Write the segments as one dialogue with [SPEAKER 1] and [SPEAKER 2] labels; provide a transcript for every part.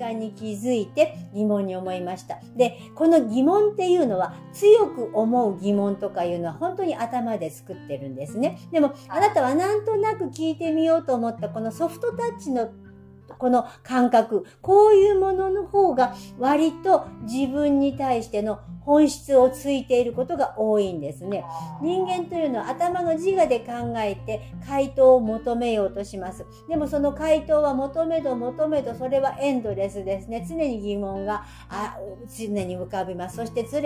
[SPEAKER 1] 間に気づいて疑問に思いました。で、この疑問っていうのは強く思う疑問とかいうのは本当に頭で作ってるんですね。でも、あなたはなんとなく聞いてみようと思ったこのソフトタッチのこの感覚、こういうものの方が割と自分に対しての本質をついていることが多いんですね。人間というのは頭の自我で考えて回答を求めようとします。でもその回答は求めど求めどそれはエンドレスですね。常に疑問があ常に浮かびます。そして常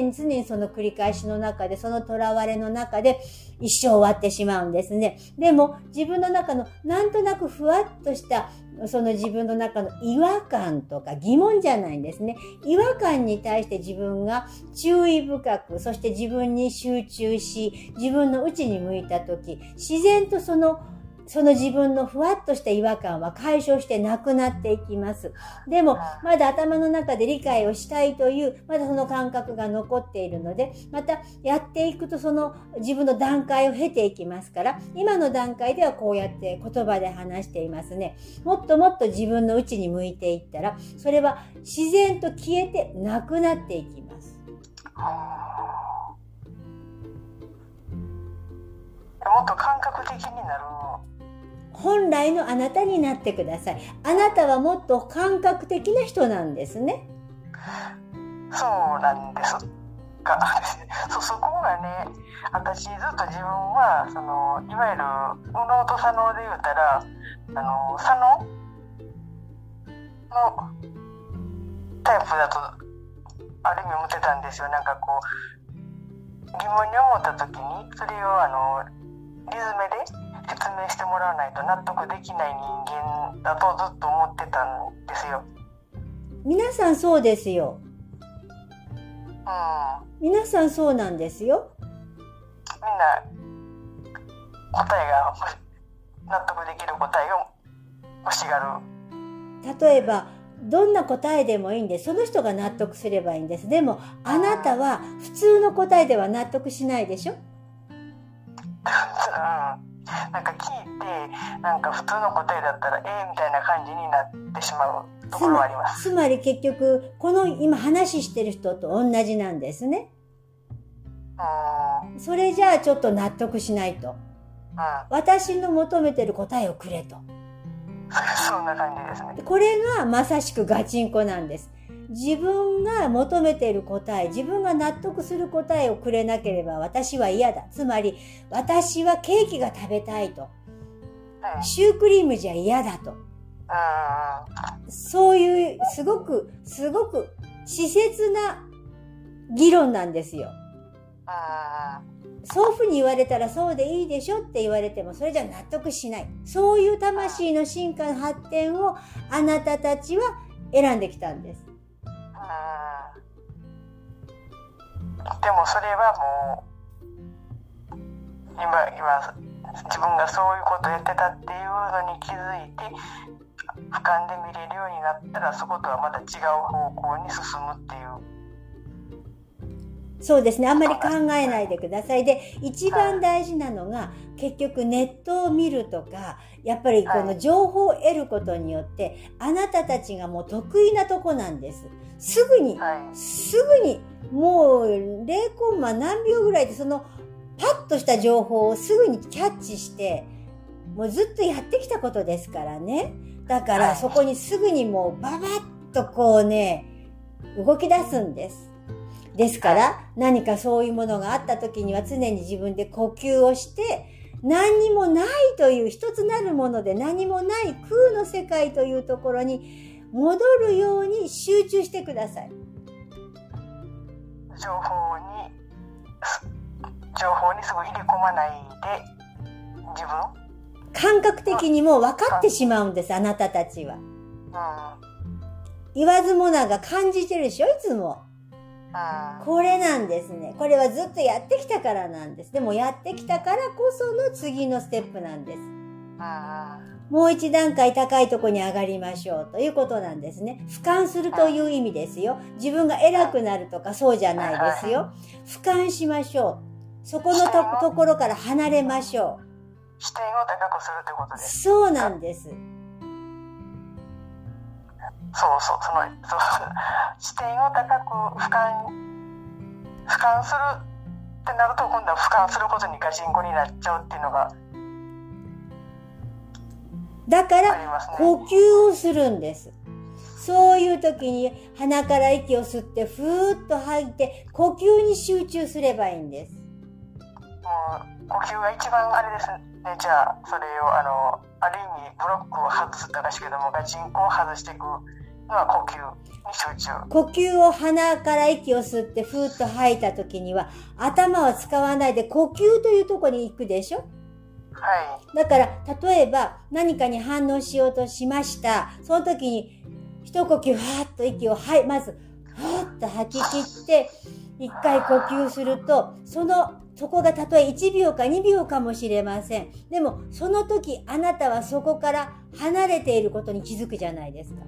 [SPEAKER 1] に常にその繰り返しの中でその囚われの中で一生終わってしまうんですね。でも自分の中のなんとなくふわっとしたその自分の中の違和感とか疑問じゃないんですね。違和感に対して自分が注意深く、そして自分に集中し、自分の内に向いたとき、自然とそのその自分のふわっとした違和感は解消してなくなっていきます。でも、まだ頭の中で理解をしたいという、まだその感覚が残っているので、またやっていくとその自分の段階を経ていきますから、今の段階ではこうやって言葉で話していますね。もっともっと自分の内に向いていったら、それは自然と消えてなくなっていきます。
[SPEAKER 2] もっと感覚的になる
[SPEAKER 1] 本来のあなたになってください。あなたはもっと感覚的な人なんですね。
[SPEAKER 2] そうなんですか。そ、そこがね、私ずっと自分は、その、いわゆる、右脳と左脳で言うたら、あの、左脳のタイプだと、ある意味思ってたんですよ。なんかこう、疑問に思った時に、それをあの、リズムで説明してもらわないと納得できない人間だとずっと思ってたんですよ。
[SPEAKER 1] 皆さんそうですよ。
[SPEAKER 2] うん。
[SPEAKER 1] 皆さんそうなんですよ。
[SPEAKER 2] みんな答えが納得できる答えを欲しが
[SPEAKER 1] る。例えばどんな答えでもいいんでその人が納得すればいいんです。でもあなたは普通の答えでは納得しないでしょ？
[SPEAKER 2] うんなんか聞いてなんか普通の答えだったらええー、みたいな感じになってしまうところはあります。
[SPEAKER 1] つまり結局この今話してる人と同じなんですね。それじゃあちょっと納得しないと、うん、私の求めてる答えをくれと
[SPEAKER 2] そんな感じですね
[SPEAKER 1] これがまさしくガチンコなんです自分が求めている答え、自分が納得する答えをくれなければ私は嫌だ。つまり、私はケーキが食べたいと。シュークリームじゃ嫌だと。そういう、すごく、すごく、稚拙な議論なんですよ。そうふうに言われたらそうでいいでしょって言われてもそれじゃ納得しない。そういう魂の進化の発展をあなたたちは選んできたんです。
[SPEAKER 2] でもそれはもう今今自分がそういうことやってたっていうのに気づいて俯瞰で見れるようになったらそことはまた違う方向に進むっていう。
[SPEAKER 1] そうですね。あんまり考えないでください。で、一番大事なのが、結局ネットを見るとか、やっぱりこの情報を得ることによって、あなたたちがもう得意なとこなんです。すぐに、すぐにもう0コンマ何秒ぐらいでそのパッとした情報をすぐにキャッチして、もうずっとやってきたことですからね。だからそこにすぐにもうババッとこうね、動き出すんです。ですから何かそういうものがあった時には常に自分で呼吸をして何にもないという一つなるもので何もない空の世界というところに戻るように集中してください。
[SPEAKER 2] 情報に情報にすぐ入れ込まないで自分？
[SPEAKER 1] 感覚的にも分かってしまうんです、あなたたちは。うん、言わずもなが感じてるでしょいつも。うん、これなんですね。これはずっとやってきたからなんです。でもやってきたからこその次のステップなんです。うんもう一段階高いとこに上がりましょうということなんですね。俯瞰するという意味ですよ。自分が偉くなるとかそうじゃないですよ。俯瞰しましょう。そこのとところから離れましょう。
[SPEAKER 2] 視点を高くするということです。
[SPEAKER 1] そうなんです。
[SPEAKER 2] そうそうそのそう視点を高く俯瞰俯瞰するってなると今度は俯瞰することにガチンコになっちゃうっていうのが
[SPEAKER 1] だから。呼吸をするんです。そういう時に鼻から息を吸ってふーっと吐いて呼吸に集中すればいいんです。
[SPEAKER 2] もう呼吸が一番あれですねじゃあそれをあのある意味ブロックを外すったらしいけどもガチンコを外していくのは呼吸に集中
[SPEAKER 1] 呼吸を鼻から息を吸ってふーっと吐いた時には頭は使わないで呼吸というところに行くでしょ？
[SPEAKER 2] はい。
[SPEAKER 1] だから例えば何かに反応しようとしました。その時に一呼吸はーっと息をはいまずはーっと吐き切って一回呼吸するとそのそこがたとえ1秒か2秒かもしれません。でもその時あなたはそこから離れていることに気づくじゃないですか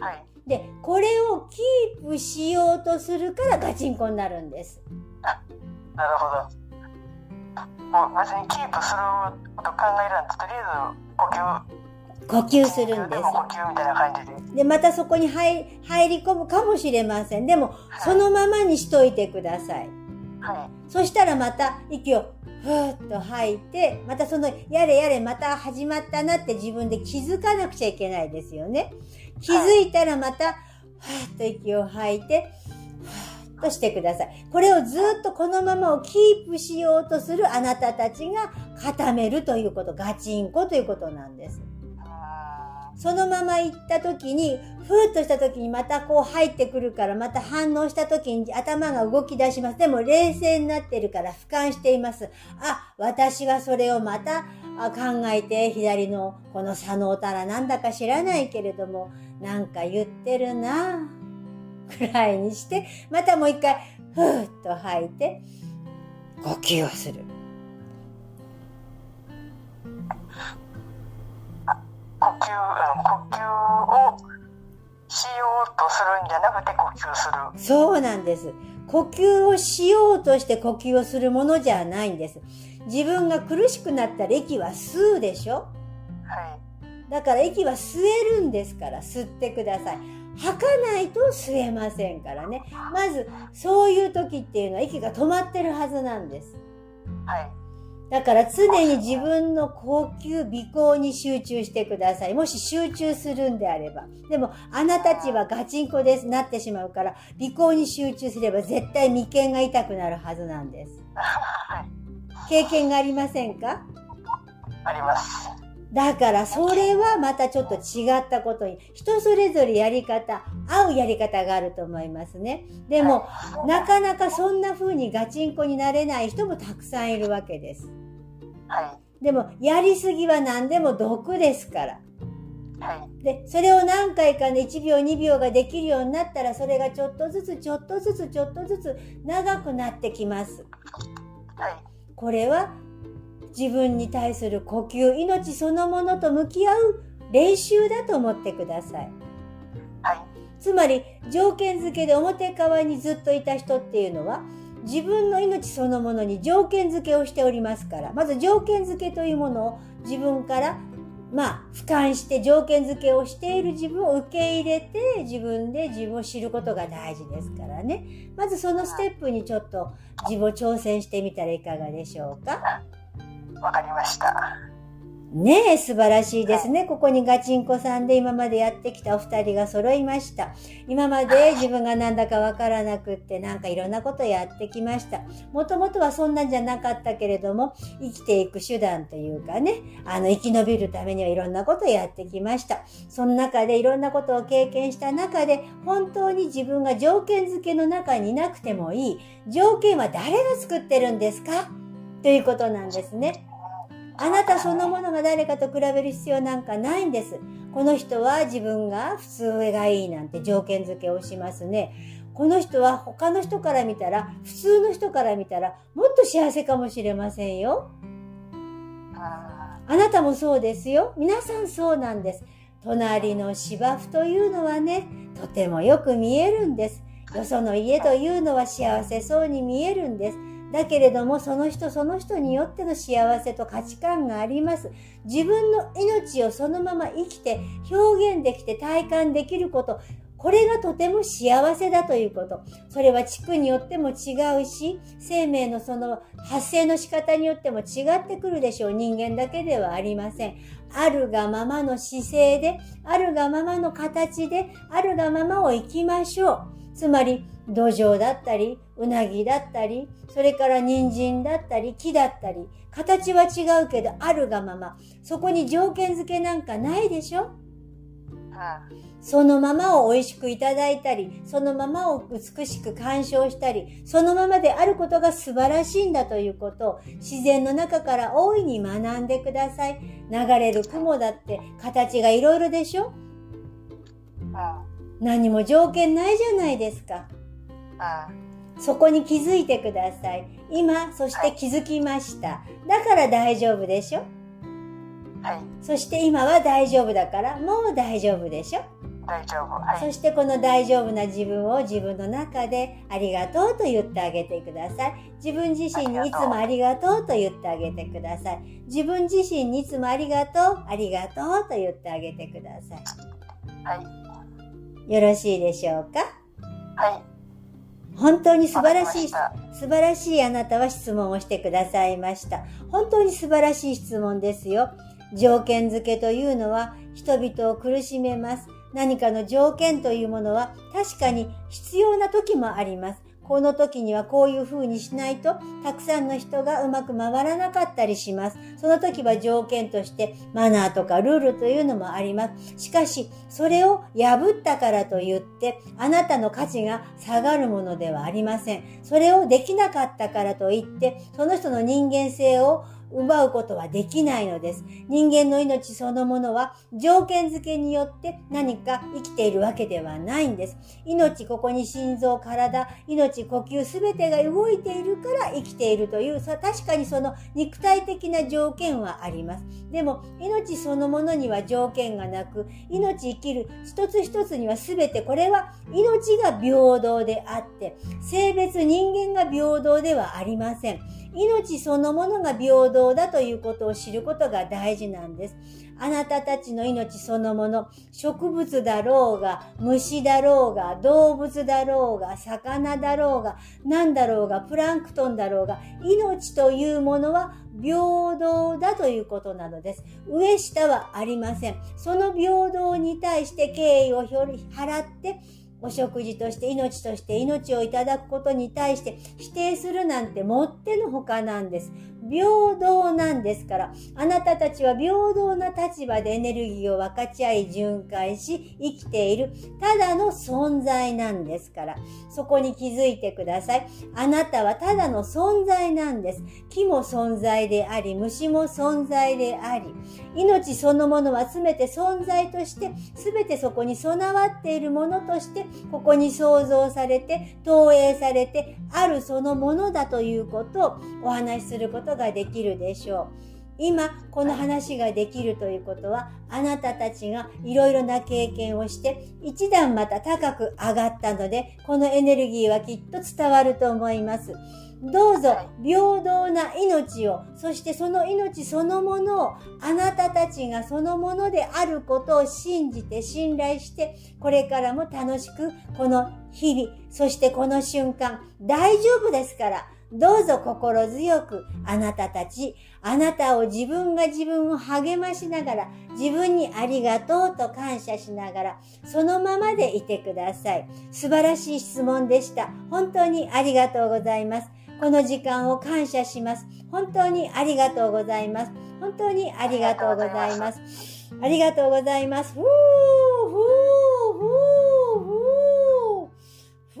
[SPEAKER 2] はい。
[SPEAKER 1] でこれをキープしようとするからガチンコになるんです。
[SPEAKER 2] なるほど。もう別にキープすること考えらんととりあえず呼吸。
[SPEAKER 1] 呼吸するんで
[SPEAKER 2] ですも呼吸みたいな感じで。
[SPEAKER 1] でまたそこに入入り込むかもしれません。でもそのままにしといてください。
[SPEAKER 2] はい。
[SPEAKER 1] そしたらまた息をふーっと吐いて、またそのやれやれまた始まったなって自分で気づかなくちゃいけないですよね。気づいたらまた、ふーっと息を吐いて、ふーっとしてください。これをずっとこのままをキープしようとするあなたたちが固めるということ、ガチンコということなんです。そのまま行った時に、ふーっとした時にまたこう入ってくるから、また反応した時に頭が動き出します。でも冷静になってるから俯瞰しています。あ、私はそれをまた考えて、左のこの左脳たらなんだか知らないけれども、なんか言ってるなくらいにして、またもう一回、ふーっと吐いて、呼吸をする。
[SPEAKER 2] 吸あの呼吸をしようとするんじゃなくて呼吸する
[SPEAKER 1] そうなんです。呼吸をしようとして呼吸をするものじゃないんです。自分が苦しくなったら息は吸うでしょ？
[SPEAKER 2] はい
[SPEAKER 1] だから息は吸えるんですから吸ってください。吐かないと吸えませんからね。まず、そういう時っていうのは息が止まってるはずなんです。
[SPEAKER 2] はい
[SPEAKER 1] だから常に自分の呼吸、鼻孔に集中してください。もし集中するんであれば。でも、あなたたちはガチンコです、なってしまうから、鼻孔に集中すれば絶対眉間が痛くなるはずなんです。
[SPEAKER 2] はい
[SPEAKER 1] 経験がありませんか？
[SPEAKER 2] あります
[SPEAKER 1] だから、それはまたちょっと違ったことに、人それぞれやり方、合うやり方があると思いますね。でも、なかなかそんな風にガチンコになれない人もたくさんいるわけです。
[SPEAKER 2] はい
[SPEAKER 1] でも、やりすぎは何でも毒ですから。
[SPEAKER 2] はい
[SPEAKER 1] で、それを何回かね、1秒2秒ができるようになったら、それがちょっとずつちょっとずつちょっとずつ長くなってきます。
[SPEAKER 2] はい
[SPEAKER 1] これは自分に対する呼吸、命そのものと向き合う練習だと思ってください。
[SPEAKER 2] はい
[SPEAKER 1] つまり、条件付けで表側にずっといた人っていうのは、自分の命そのものに条件付けをしておりますから、まず条件付けというものを自分から、まあ、俯瞰して条件付けをしている自分を受け入れて、自分で自分を知ることが大事ですからね。まずそのステップにちょっと自分を挑戦してみたらいかがでしょうか？
[SPEAKER 2] わかりました
[SPEAKER 1] ねえ、素晴らしいですね。ここにガチンコさんで今までやってきたお二人が揃いました。今まで自分がなんだかわからなくってなんかいろんなことやってきました。もともとはそんなんじゃなかったけれども、生きていく手段というかね、あの生き延びるためにはいろんなことをやってきました。その中でいろんなことを経験した中で、本当に自分が条件付けの中にいなくてもいい。条件は誰が作ってるんですか？ということなんですね。あなたそのものが誰かと比べる必要なんかないんです。この人は自分が普通がいいなんて条件付けをしますね。この人は他の人から見たら、普通の人から見たら、もっと幸せかもしれませんよ。
[SPEAKER 2] は
[SPEAKER 1] あなたもそうですよ。皆さんそうなんです。隣の芝生というのはね、とてもよく見えるんです。よその家というのは幸せそうに見えるんです。だけれども、その人その人によっての幸せと価値観があります。自分の命をそのまま生きて表現できて体感できること、これがとても幸せだということ。それは地区によっても違うし、生命のその発生の仕方によっても違ってくるでしょう。人間だけではありません。あるがままの姿勢で、あるがままの形で、あるがままを生きましょう。つまり、土壌だったり、うなぎだったり、それから人参だったり、木だったり、形は違うけど、あるがまま。そこに条件付けなんかないでしょ？そのままを美味しくいただいたり、そのままを美しく鑑賞したり、そのままであることが素晴らしいんだということを自然の中から大いに学んでください。流れる雲だって形がいろいろでしょ？何も条件ないじゃないですか。そこに気づいてください。今、そして気づきました。だから大丈夫でしょ？
[SPEAKER 2] はい。
[SPEAKER 1] そして今は大丈夫だから、もう大丈夫でしょ？
[SPEAKER 2] 大丈夫。はい。
[SPEAKER 1] そしてこの大丈夫な自分を自分の中でありがとうと言ってあげてください。自分自身にいつもありがとうと言ってあげてください。自分自身にいつもありがとう、ありがとうと言ってあげてください。
[SPEAKER 2] はい。
[SPEAKER 1] よろしいでしょうか？
[SPEAKER 2] はい。
[SPEAKER 1] 本当に素晴らしい、素晴らしいあなたは質問をしてくださいました。本当に素晴らしい質問ですよ。条件付けというのは人々を苦しめます。何かの条件というものは確かに必要な時もあります。この時にはこういう風にしないと、たくさんの人がうまく回らなかったりします。その時は条件としてマナーとかルールというのもあります。しかし、それを破ったからといって、あなたの価値が下がるものではありません。それをできなかったからといって、その人の人間性を奪うことはできないのです。人間の命そのものは条件付けによって何か生きているわけではないんです。命、ここに心臓、体、命、呼吸すべてが動いているから生きているという、確かにその肉体的な条件はあります。でも、命そのものには条件がなく、命生きる一つ一つには全てこれは命が平等であって、性別人間が平等ではありません。命そのものが平等だということを知ることが大事なんです。あなたたちの命そのもの、植物だろうが、虫だろうが、動物だろうが、魚だろうが、何だろうが、プランクトンだろうが、命というものは平等だということなのです。上下はありません。その平等に対して敬意を払って、お食事として命として命をいただくことに対して否定するなんてもってのほかなんです。平等なんですから、あなたたちは平等な立場でエネルギーを分かち合い巡回し生きているただの存在なんですから、そこに気づいてください。あなたはただの存在なんです。木も存在であり、虫も存在であり、命そのものは全て存在として、全てそこに備わっているものとして、ここに創造されて、投影されて、あるそのものだということをお話しすることができるでしょう。今、この話ができるということは、あなたたちがいろいろな経験をして、一段また高く上がったので、このエネルギーはきっと伝わると思います。どうぞ平等な命を、そしてその命そのものを、あなたたちがそのものであることを信じて信頼して、これからも楽しく、この日々、そしてこの瞬間、大丈夫ですから、どうぞ心強くあなたたち、あなたを自分が自分を励ましながら、自分にありがとうと感謝しながら、そのままでいてください。素晴らしい質問でした。本当にありがとうございます。この時間を感謝します。本当にありがとうございます。本当にありがとうございます。ありがとうございます。ふー、ふー、ふー、ふ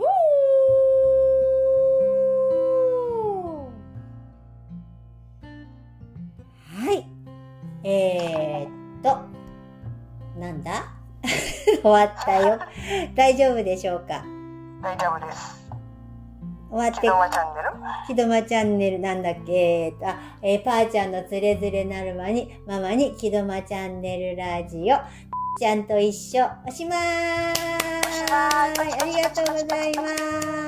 [SPEAKER 1] ー、ふー。はい。えー、っと、なんだ？終わったよ。大丈夫でしょうか？
[SPEAKER 2] 大丈夫です。
[SPEAKER 1] 終わって。
[SPEAKER 2] ひどまチャンネル？
[SPEAKER 1] ひどまチャンネルなんだっけ？えー、あ、えー、ぱーちゃんのつれづれなるまに、ママに、ひどまチャンネルラジオ、ちゃんと一緒、おしまーい。ありがとうございます。